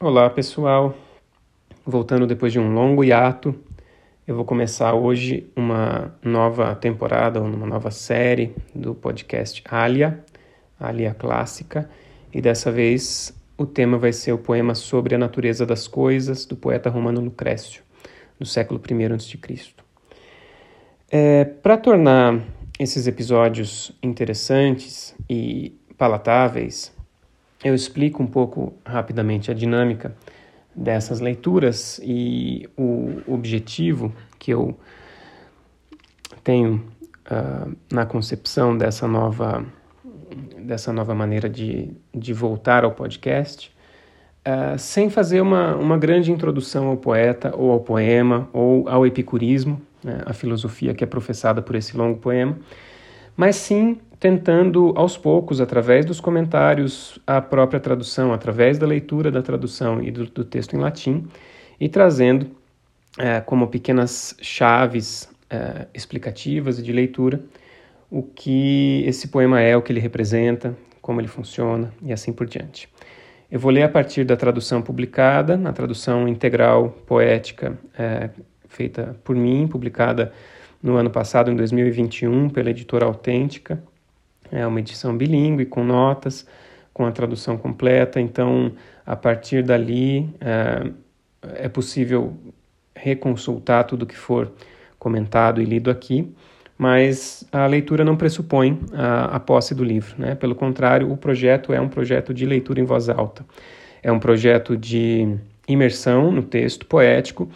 Olá pessoal, voltando depois de um longo hiato, eu vou começar hoje uma nova temporada, uma nova série do podcast Alia, Alia Clássica, e dessa vez o tema vai ser o poema sobre a natureza das coisas do poeta romano Lucrécio, do século I a.C. É, Para tornar esses episódios interessantes e palatáveis, eu explico um pouco rapidamente a dinâmica dessas leituras e o objetivo que eu tenho uh, na concepção dessa nova, dessa nova maneira de, de voltar ao podcast, uh, sem fazer uma, uma grande introdução ao poeta ou ao poema ou ao epicurismo, né, a filosofia que é professada por esse longo poema, mas sim tentando aos poucos, através dos comentários, a própria tradução, através da leitura da tradução e do, do texto em latim, e trazendo é, como pequenas chaves é, explicativas e de leitura o que esse poema é, o que ele representa, como ele funciona e assim por diante. Eu vou ler a partir da tradução publicada, na tradução integral poética é, feita por mim, publicada no ano passado, em 2021, pela editora Autêntica, é uma edição bilíngue, com notas, com a tradução completa. Então, a partir dali, é, é possível reconsultar tudo que for comentado e lido aqui, mas a leitura não pressupõe a, a posse do livro. Né? Pelo contrário, o projeto é um projeto de leitura em voz alta. É um projeto de imersão no texto poético,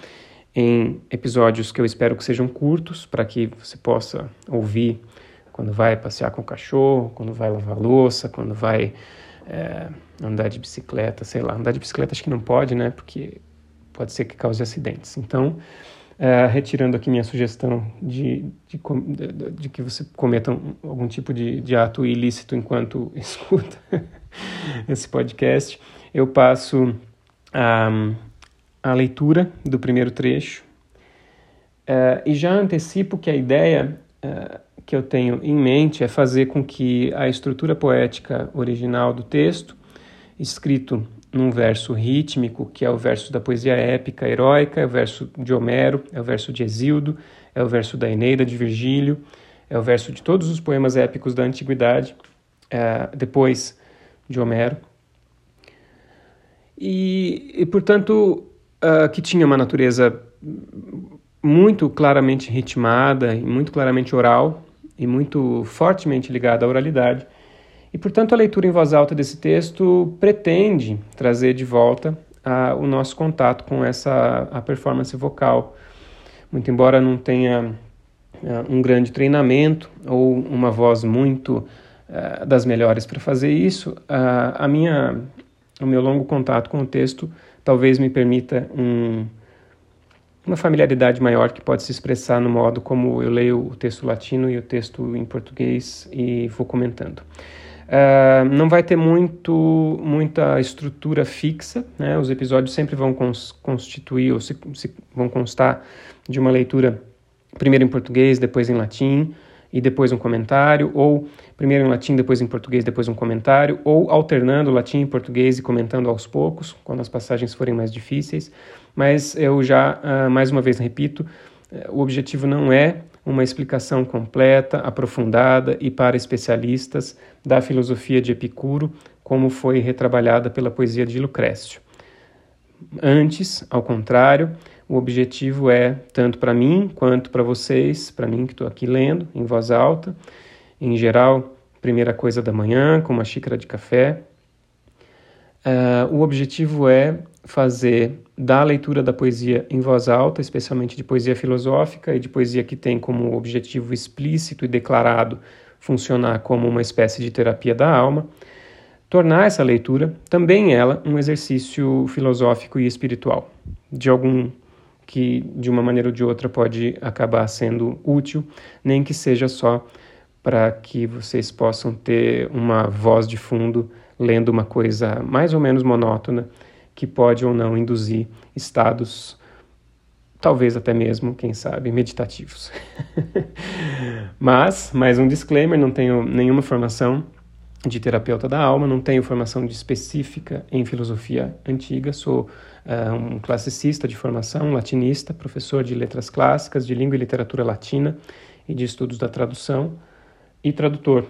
em episódios que eu espero que sejam curtos, para que você possa ouvir quando vai passear com o cachorro, quando vai lavar louça, quando vai é, andar de bicicleta, sei lá. Andar de bicicleta acho que não pode, né? Porque pode ser que cause acidentes. Então, é, retirando aqui minha sugestão de, de, de, de que você cometa um, algum tipo de, de ato ilícito enquanto escuta esse podcast, eu passo a, a leitura do primeiro trecho é, e já antecipo que a ideia que eu tenho em mente é fazer com que a estrutura poética original do texto, escrito num verso rítmico, que é o verso da poesia épica heróica, é o verso de Homero, é o verso de Exildo, é o verso da Eneida de Virgílio, é o verso de todos os poemas épicos da antiguidade, é, depois de Homero. E, e portanto, uh, que tinha uma natureza muito claramente ritmada e muito claramente oral, e muito fortemente ligada à oralidade. E, portanto, a leitura em voz alta desse texto pretende trazer de volta a, o nosso contato com essa a performance vocal. Muito embora não tenha uh, um grande treinamento ou uma voz muito uh, das melhores para fazer isso, a minha, o meu longo contato com o texto talvez me permita um uma familiaridade maior que pode se expressar no modo como eu leio o texto latino e o texto em português e vou comentando. Uh, não vai ter muito, muita estrutura fixa, né? os episódios sempre vão cons constituir ou se, se vão constar de uma leitura primeiro em português, depois em latim e depois um comentário, ou primeiro em latim, depois em português, depois um comentário, ou alternando latim e português e comentando aos poucos, quando as passagens forem mais difíceis mas eu já, uh, mais uma vez repito, eh, o objetivo não é uma explicação completa, aprofundada e para especialistas da filosofia de Epicuro, como foi retrabalhada pela poesia de Lucrécio. Antes, ao contrário, o objetivo é, tanto para mim quanto para vocês, para mim que estou aqui lendo em voz alta, em geral, primeira coisa da manhã, com uma xícara de café. Uh, o objetivo é fazer da leitura da poesia em voz alta, especialmente de poesia filosófica e de poesia que tem como objetivo explícito e declarado funcionar como uma espécie de terapia da alma, tornar essa leitura também ela um exercício filosófico e espiritual, de algum que de uma maneira ou de outra pode acabar sendo útil, nem que seja só para que vocês possam ter uma voz de fundo lendo uma coisa mais ou menos monótona que pode ou não induzir estados, talvez até mesmo, quem sabe, meditativos. Mas, mais um disclaimer: não tenho nenhuma formação de terapeuta da alma, não tenho formação específica em filosofia antiga, sou uh, um classicista de formação, latinista, professor de letras clássicas, de língua e literatura latina e de estudos da tradução e tradutor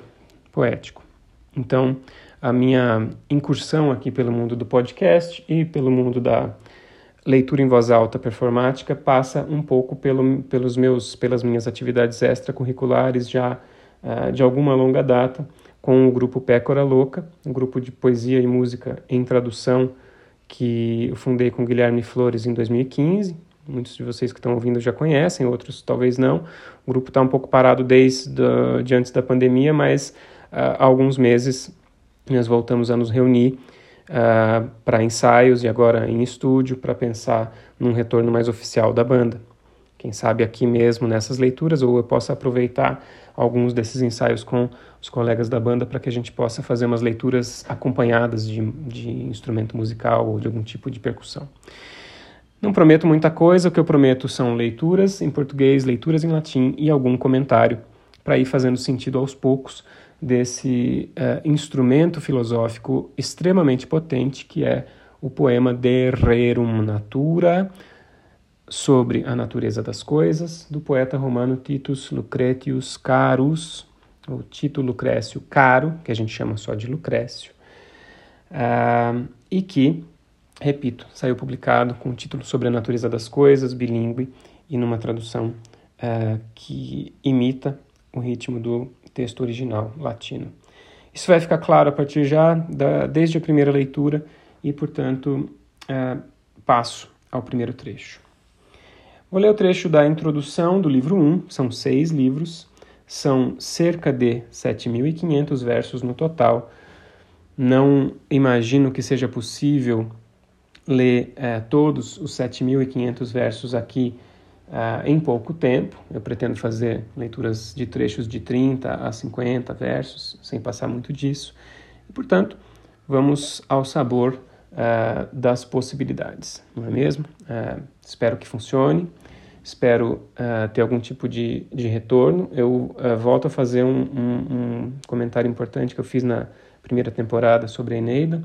poético. Então, a minha incursão aqui pelo mundo do podcast e pelo mundo da leitura em voz alta performática passa um pouco pelo, pelos meus, pelas minhas atividades extracurriculares já uh, de alguma longa data com o grupo Pécora Louca, um grupo de poesia e música em tradução que eu fundei com Guilherme Flores em 2015. Muitos de vocês que estão ouvindo já conhecem, outros talvez não. O grupo está um pouco parado desde de antes da pandemia, mas uh, há alguns meses nós voltamos a nos reunir uh, para ensaios e agora em estúdio para pensar num retorno mais oficial da banda. Quem sabe aqui mesmo nessas leituras, ou eu possa aproveitar alguns desses ensaios com os colegas da banda para que a gente possa fazer umas leituras acompanhadas de, de instrumento musical ou de algum tipo de percussão. Não prometo muita coisa, o que eu prometo são leituras em português, leituras em latim e algum comentário para ir fazendo sentido aos poucos desse uh, instrumento filosófico extremamente potente que é o poema De Rerum Natura, sobre a natureza das coisas, do poeta romano Titus Lucretius Carus, o Tito Lucrécio Caro, que a gente chama só de Lucrécio, uh, e que, repito, saiu publicado com o título Sobre a Natureza das Coisas, bilíngue, e numa tradução uh, que imita o ritmo do texto original latino. Isso vai ficar claro a partir já da, desde a primeira leitura e, portanto, uh, passo ao primeiro trecho. Vou ler o trecho da introdução do livro 1, são seis livros, são cerca de 7.500 versos no total. Não imagino que seja possível ler eh, todos os 7.500 versos aqui uh, em pouco tempo. Eu pretendo fazer leituras de trechos de 30 a 50 versos, sem passar muito disso. E, portanto, vamos ao sabor uh, das possibilidades, não é mesmo? Espero que funcione, espero uh, ter algum tipo de, de retorno. Eu volto a fazer um, um, um, comentário importante que eu fiz na primeira temporada sobre a Eneida.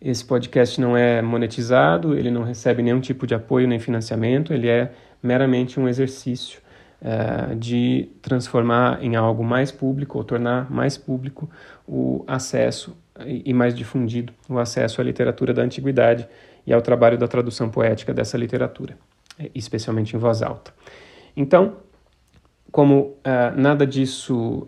Esse podcast não é monetizado, ele não recebe nenhum tipo de apoio nem financiamento, ele é meramente um exercício de transformar em algo mais público ou tornar mais público o acesso e mais difundido o acesso à literatura da antiguidade e ao trabalho da tradução poética dessa literatura, especialmente em voz alta. Então, como uh, nada disso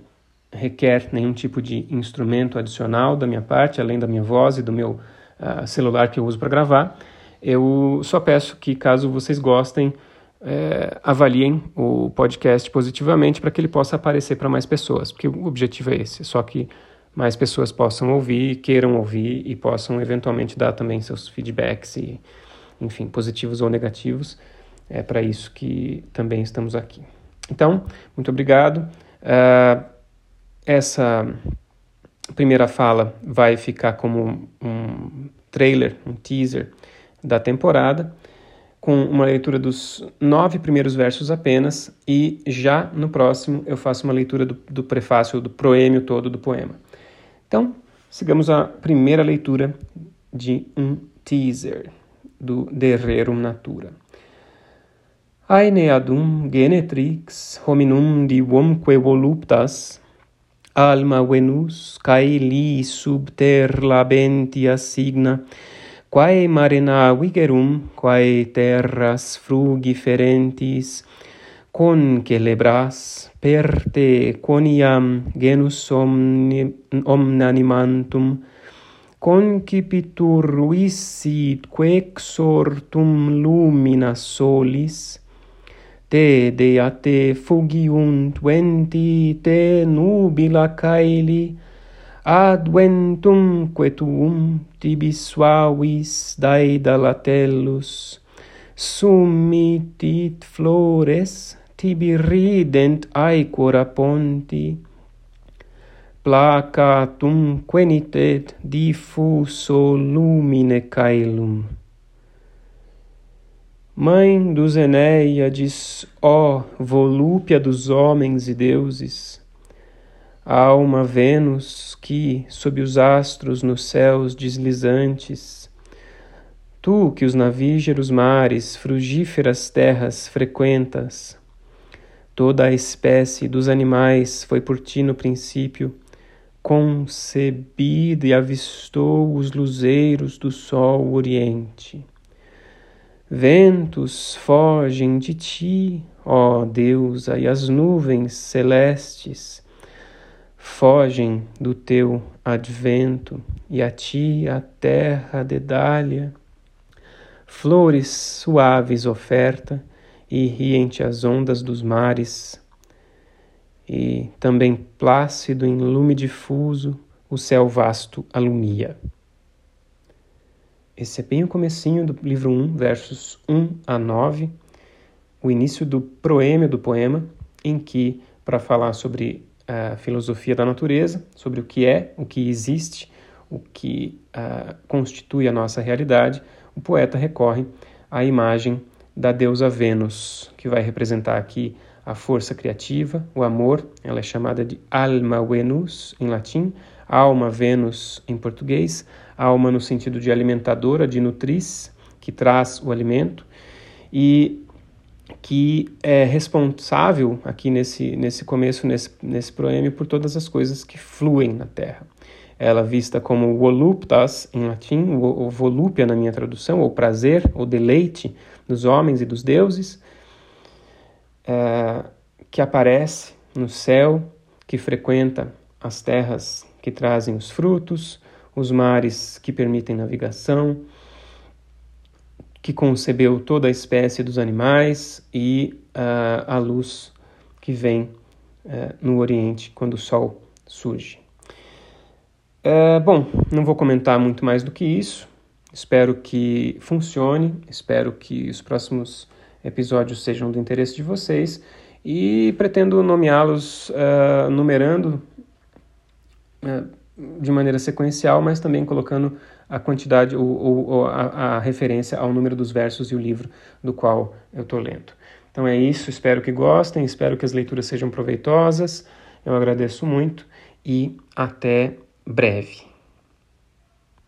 requer nenhum tipo de instrumento adicional da minha parte, além da minha voz e do meu uh, celular que eu uso para gravar, eu só peço que, caso vocês gostem, é, avaliem o podcast positivamente para que ele possa aparecer para mais pessoas, porque o objetivo é esse, só que mais pessoas possam ouvir, queiram ouvir e possam eventualmente dar também seus feedbacks e, enfim, positivos ou negativos. É para isso que também estamos aqui. Então, muito obrigado. Uh, essa primeira fala vai ficar como um trailer, um teaser da temporada, com uma leitura dos nove primeiros versos apenas, e já no próximo eu faço uma leitura do, do prefácio, do proêmio todo do poema. Então, sigamos a primeira leitura de um teaser do De Rerum Natura. aene adum genetrix hominum divumque voluptas alma venus cae li sub ter labentia signa quae marina vigerum quae terras frugiferentis con celebras per te quoniam genus omni, omnanimantum concipitur ruissit quexortum lumina solis te deate fugiunt venti te nubila caeli adventumque tuum tibi suavis daedalatelus summitit flores tibi rident aequora ponti placatum quenitet diffuso lumine caelum. Mãe dos Enéiades, ó volúpia dos homens e deuses, alma Vênus que, sob os astros nos céus deslizantes, tu que os navígeros mares, frugíferas terras frequentas, toda a espécie dos animais foi por ti no princípio concebido e avistou os luzeiros do sol oriente. Ventos fogem de ti, ó deusa, e as nuvens celestes fogem do teu advento, e a ti a terra dedália. Flores suaves oferta, e riem-te as ondas dos mares, e também plácido em lume difuso o céu vasto alumia. Esse é bem o comecinho do livro 1, versos 1 a 9, o início do proêmio do poema, em que, para falar sobre a filosofia da natureza, sobre o que é, o que existe, o que uh, constitui a nossa realidade, o poeta recorre à imagem da deusa Vênus, que vai representar aqui a força criativa, o amor, ela é chamada de alma Venus em latim, alma Vênus em português, alma no sentido de alimentadora, de nutriz, que traz o alimento, e que é responsável aqui nesse, nesse começo, nesse, nesse proêmio, por todas as coisas que fluem na Terra. Ela vista como voluptas em latim, ou volúpia na minha tradução, ou prazer, ou deleite dos homens e dos deuses, é, que aparece no céu, que frequenta as terras que trazem os frutos, os mares que permitem navegação, que concebeu toda a espécie dos animais e uh, a luz que vem uh, no Oriente quando o Sol surge. Uh, bom, não vou comentar muito mais do que isso. Espero que funcione, espero que os próximos episódios sejam do interesse de vocês e pretendo nomeá-los numerando de maneira sequencial, mas também colocando a quantidade ou, ou a, a, referência ao número dos versos e o livro do qual eu estou lendo. Então é isso, espero que gostem, espero que as leituras sejam proveitosas. Eu agradeço muito e até breve.